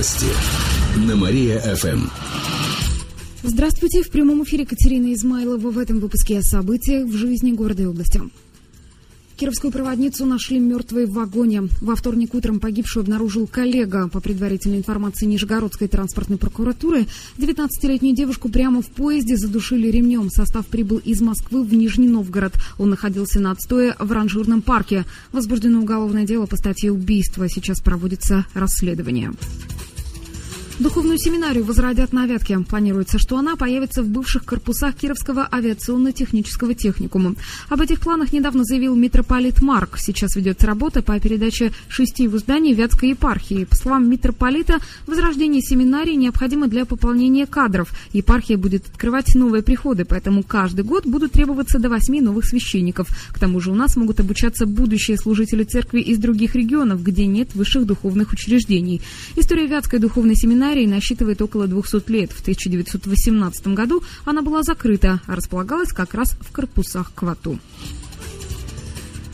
Новости на Мария-ФМ. Здравствуйте, в прямом эфире Катерина Измайлова в этом выпуске о событиях в жизни города и области. Кировскую проводницу нашли мертвой в вагоне. Во вторник утром погибшую обнаружил коллега. По предварительной информации Нижегородской транспортной прокуратуры, 19-летнюю девушку прямо в поезде задушили ремнем. Состав прибыл из Москвы в Нижний Новгород. Он находился на отстое в ранжирном парке. Возбуждено уголовное дело по статье убийства. Сейчас проводится расследование. Духовную семинарию возродят на Вятке. Планируется, что она появится в бывших корпусах Кировского авиационно-технического техникума. Об этих планах недавно заявил митрополит Марк. Сейчас ведется работа по передаче шести в зданий Вятской епархии. По словам митрополита, возрождение семинарии необходимо для пополнения кадров. Епархия будет открывать новые приходы, поэтому каждый год будут требоваться до восьми новых священников. К тому же у нас могут обучаться будущие служители церкви из других регионов, где нет высших духовных учреждений. История Вятской духовной семинарии семинарии насчитывает около 200 лет. В 1918 году она была закрыта, а располагалась как раз в корпусах Квату.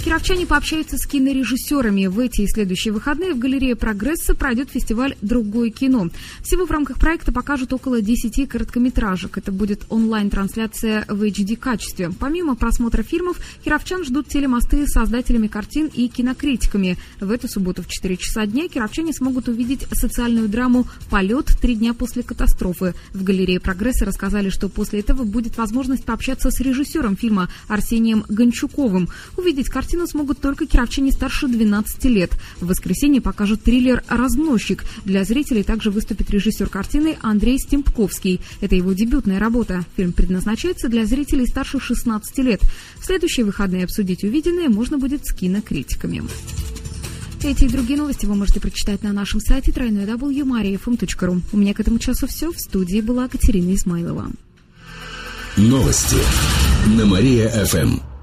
Кировчане пообщаются с кинорежиссерами. В эти и следующие выходные в галерее «Прогресса» пройдет фестиваль «Другое кино». Всего в рамках проекта покажут около 10 короткометражек. Это будет онлайн-трансляция в HD-качестве. Помимо просмотра фильмов, кировчан ждут телемосты с создателями картин и кинокритиками. В эту субботу в 4 часа дня кировчане смогут увидеть социальную драму «Полет. Три дня после катастрофы». В галерее «Прогресса» рассказали, что после этого будет возможность пообщаться с режиссером фильма Арсением Гончуковым, увидеть картину картину смогут только кировчане старше 12 лет. В воскресенье покажут триллер «Разносчик». Для зрителей также выступит режиссер картины Андрей Стемпковский. Это его дебютная работа. Фильм предназначается для зрителей старше 16 лет. В следующие выходные обсудить увиденное можно будет с кинокритиками. Эти и другие новости вы можете прочитать на нашем сайте www.mariafm.ru. У меня к этому часу все. В студии была Катерина Измайлова. Новости на Мария-ФМ.